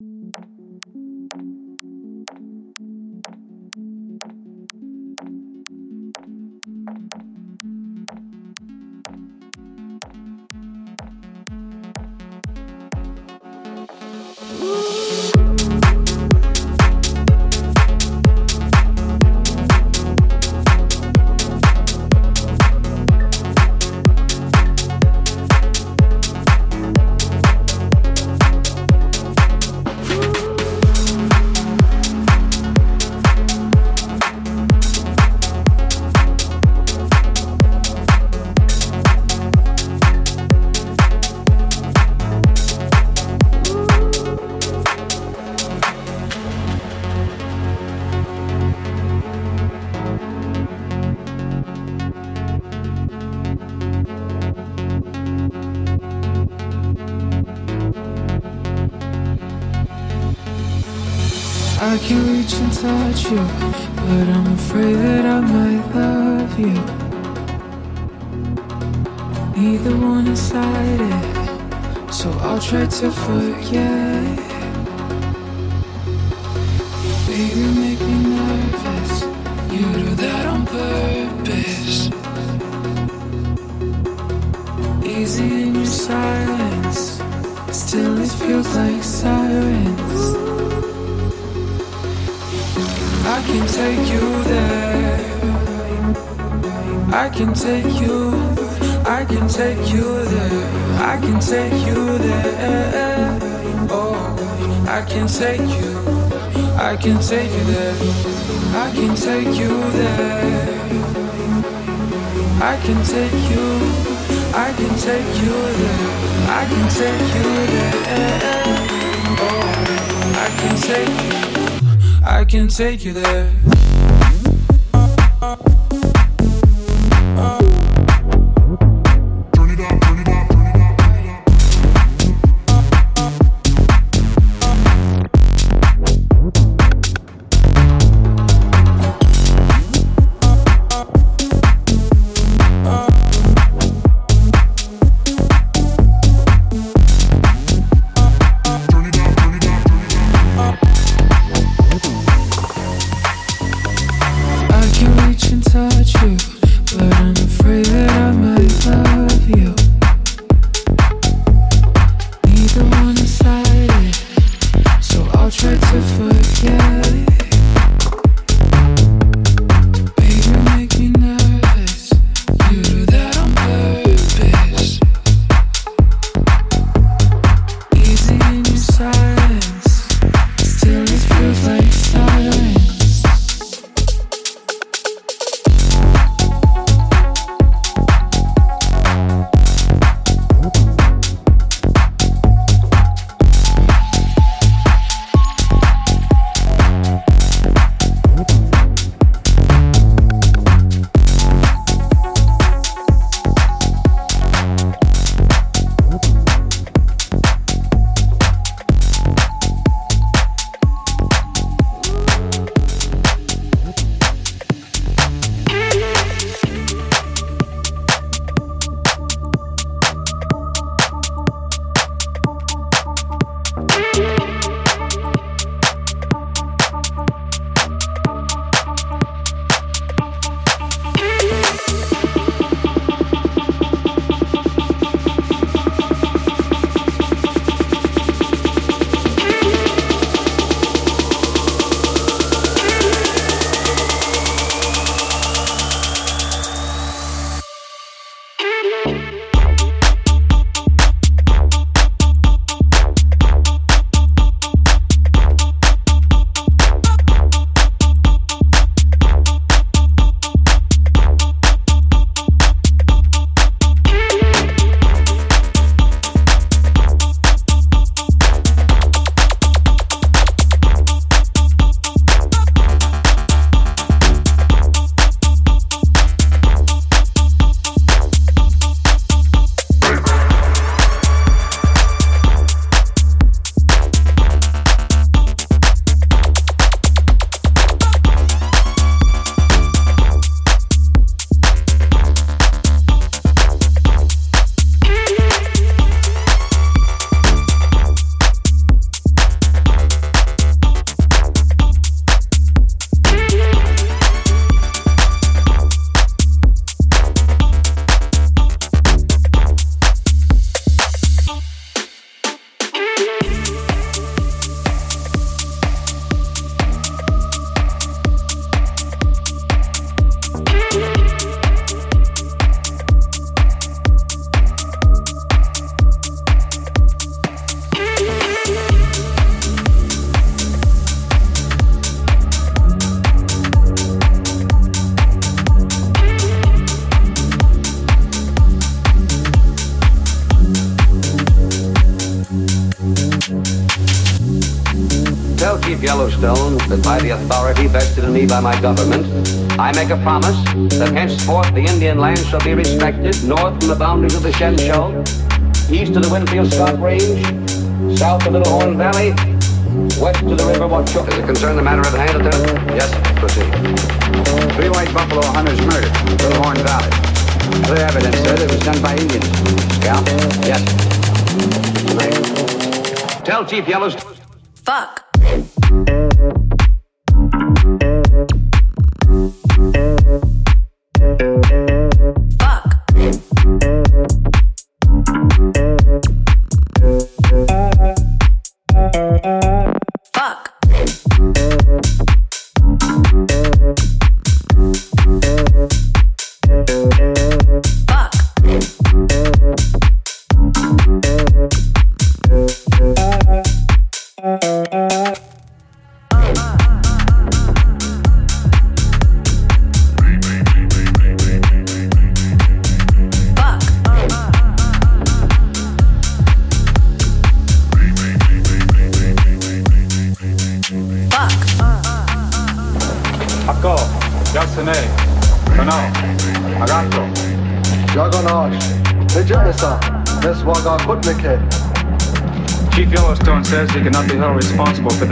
you, but I'm afraid that I might love you. Neither one decided, so I'll try to forget. Can take you there. I can take you. I can take you there. I can take you there. Oh, I can take you. I can take you there. I can take you there. I can take you. I can take you there. I can take you there. Oh, I can take you. I can take you there. hard to forget. Chief Yellowstone that by the authority vested in me by my government, I make a promise that henceforth the Indian land shall be respected north from the boundaries of the Shen Show, east of the Winfield Scott Range, south of Little Horn Valley, west to the river Wauchula. Does it concern the matter at hand, Lieutenant? Yes, proceed. Three white buffalo hunters murdered, in Little Horn Valley. Other evidence said it was done by Indians. Scout? Yes. Tell Chief Yellowstone. Fuck.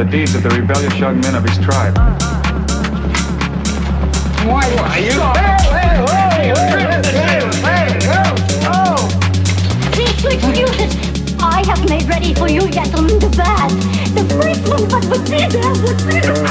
The deeds of the rebellious young men of his tribe. Why are you? Hey, hey, hey, Please excuse I have made ready for you, gentlemen, the bath. The first one, but with this, with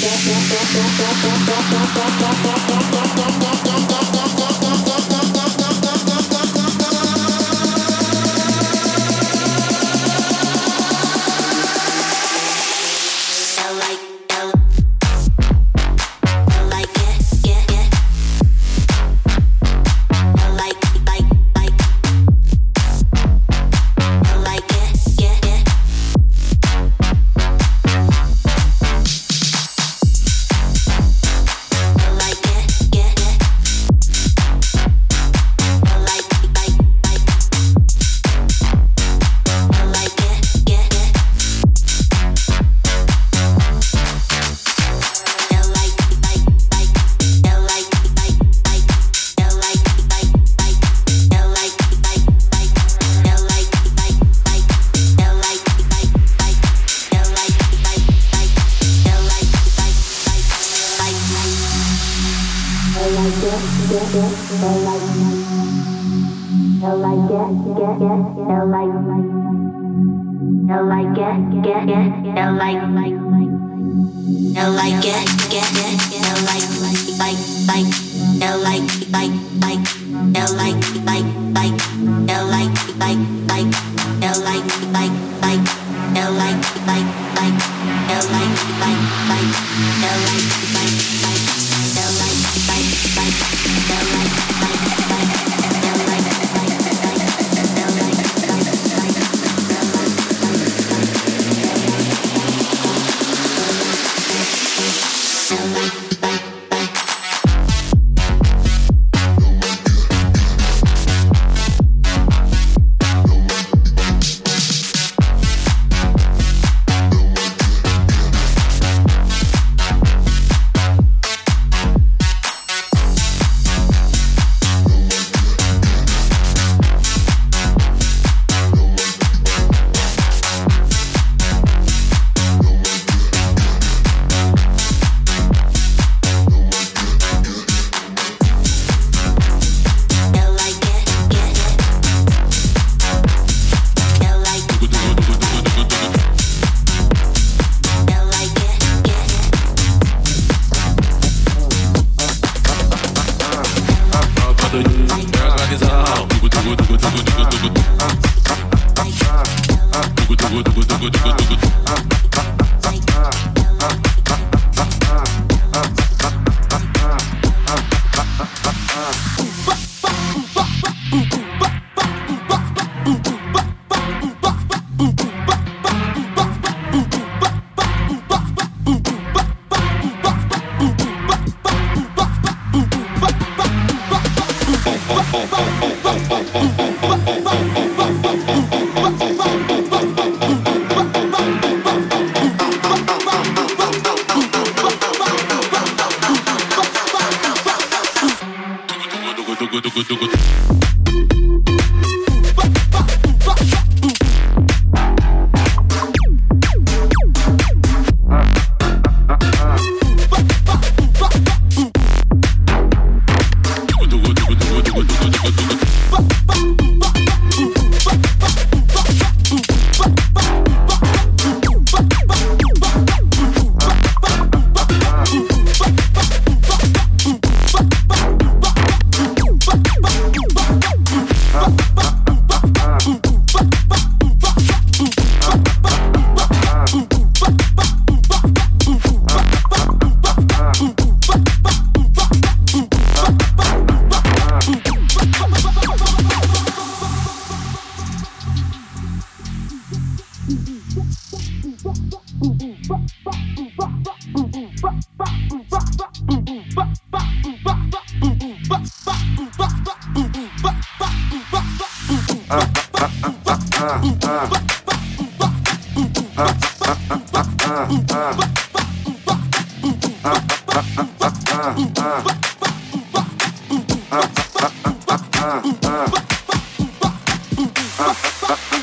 this. Fuck. Like my light like like it get like like like like got Uh, uh, uh.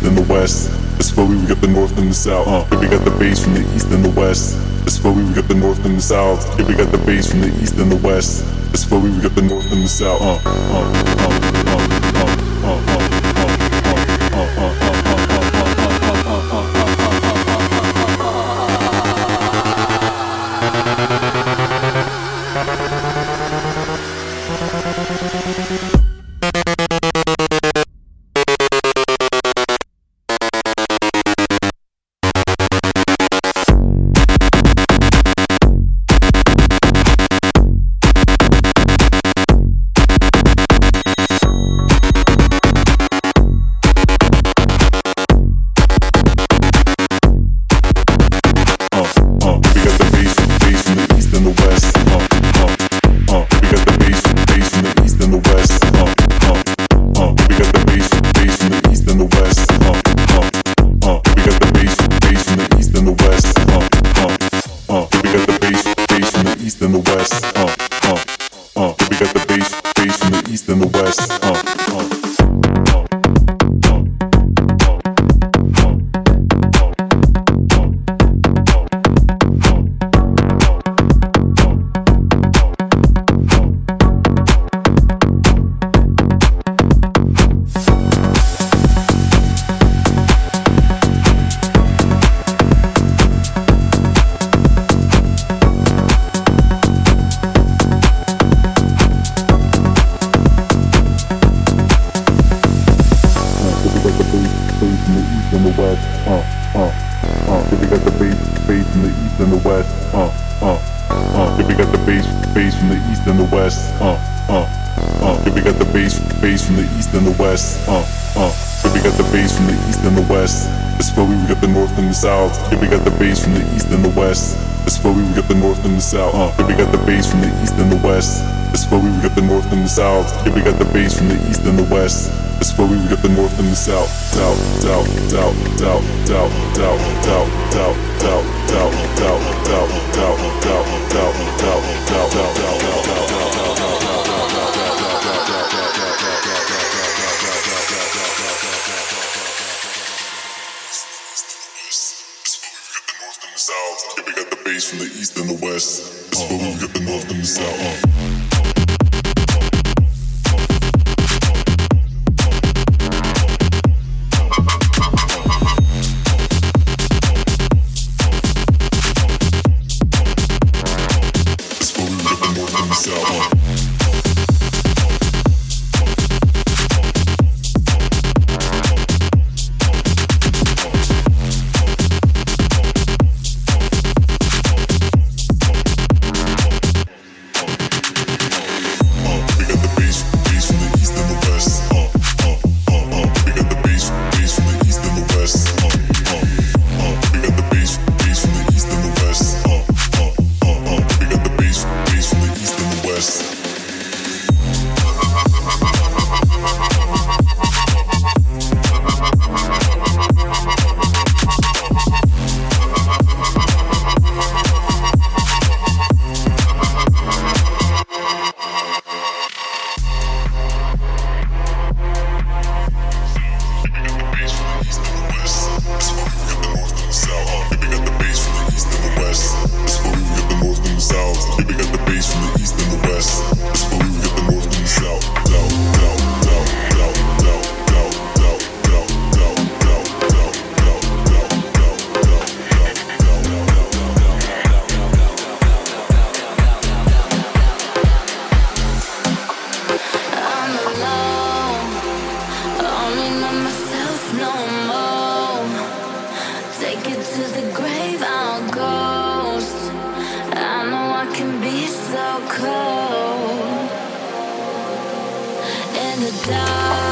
East and the west. It's Philly, we got the north and the south. Uh, yeah, we got the bass from the east and the west. It's Philly, we got the north and the south. Yeah, we got the bass from the east and the west. It's Philly, we got the north and the south. Uh, uh, uh, south. Yeah, we got the bass from the east and the west. It's Philly, we got the north and the south. Uh, yeah, we got the bass from the east and the west. It's Philly, we got the north and the south. Yeah, we got the bass from the east and the west. It's Philly, we got the north and the south. South, south, south, south, south, south, south, south, south, south, south, south, south, south, south, south, south, south, south, south. From the east and the west. Where we get the north and the south. the dark.